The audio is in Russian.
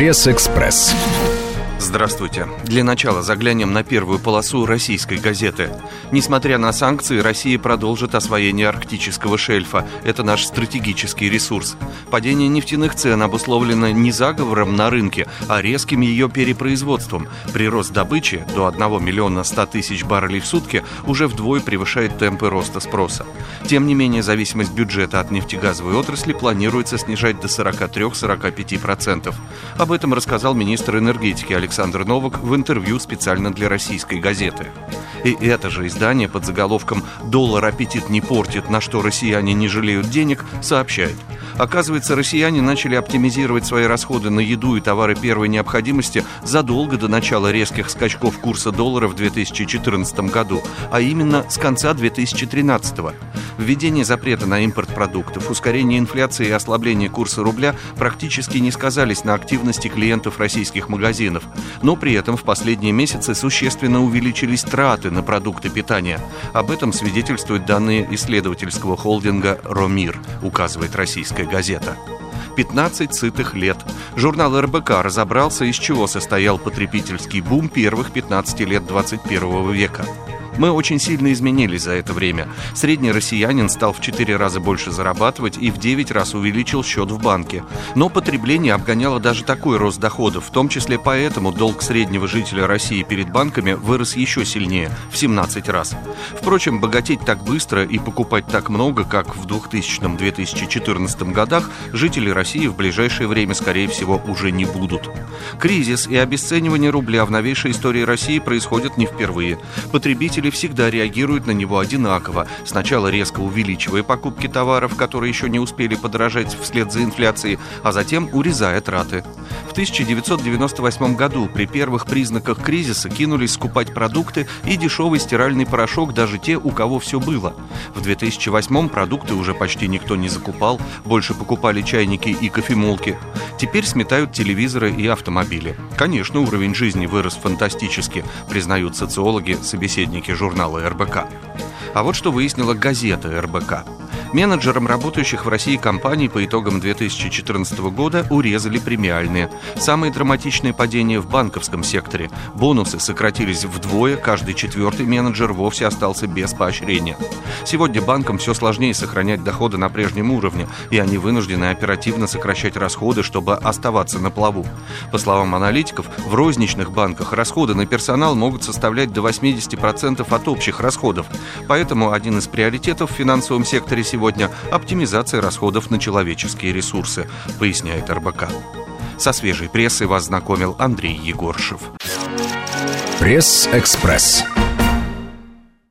Пресс-экспресс. Здравствуйте. Для начала заглянем на первую полосу российской газеты. Несмотря на санкции, Россия продолжит освоение арктического шельфа. Это наш стратегический ресурс. Падение нефтяных цен обусловлено не заговором на рынке, а резким ее перепроизводством. Прирост добычи до 1 миллиона 100 тысяч баррелей в сутки уже вдвое превышает темпы роста спроса. Тем не менее, зависимость бюджета от нефтегазовой отрасли планируется снижать до 43-45%. Об этом рассказал министр энергетики Александр Александр Новак в интервью специально для российской газеты. И это же издание под заголовком «Доллар аппетит не портит, на что россияне не жалеют денег» сообщает – Оказывается, россияне начали оптимизировать свои расходы на еду и товары первой необходимости задолго до начала резких скачков курса доллара в 2014 году, а именно с конца 2013 года. Введение запрета на импорт продуктов, ускорение инфляции и ослабление курса рубля практически не сказались на активности клиентов российских магазинов. Но при этом в последние месяцы существенно увеличились траты на продукты питания. Об этом свидетельствуют данные исследовательского холдинга «Ромир», указывает российская газета. 15 сытых лет. Журнал РБК разобрался, из чего состоял потребительский бум первых 15 лет 21 века. Мы очень сильно изменились за это время. Средний россиянин стал в 4 раза больше зарабатывать и в 9 раз увеличил счет в банке. Но потребление обгоняло даже такой рост доходов, в том числе поэтому долг среднего жителя России перед банками вырос еще сильнее, в 17 раз. Впрочем, богатеть так быстро и покупать так много, как в 2000-2014 годах, жители России в ближайшее время, скорее всего, уже не будут. Кризис и обесценивание рубля в новейшей истории России происходят не впервые. Потребители потребители всегда реагируют на него одинаково. Сначала резко увеличивая покупки товаров, которые еще не успели подорожать вслед за инфляцией, а затем урезая траты. В 1998 году при первых признаках кризиса кинулись скупать продукты и дешевый стиральный порошок даже те, у кого все было. В 2008 продукты уже почти никто не закупал, больше покупали чайники и кофемолки. Теперь сметают телевизоры и автомобили. Конечно, уровень жизни вырос фантастически, признают социологи, собеседники журнала РБК. А вот что выяснила газета РБК. Менеджерам работающих в России компаний по итогам 2014 года урезали премиальные. Самые драматичные падения в банковском секторе. Бонусы сократились вдвое, каждый четвертый менеджер вовсе остался без поощрения. Сегодня банкам все сложнее сохранять доходы на прежнем уровне, и они вынуждены оперативно сокращать расходы, чтобы оставаться на плаву. По словам аналитиков, в розничных банках расходы на персонал могут составлять до 80% от общих расходов. Поэтому один из приоритетов в финансовом секторе сегодня сегодня оптимизация расходов на человеческие ресурсы, поясняет РБК. Со свежей прессой вас знакомил Андрей Егоршев. Пресс-экспресс.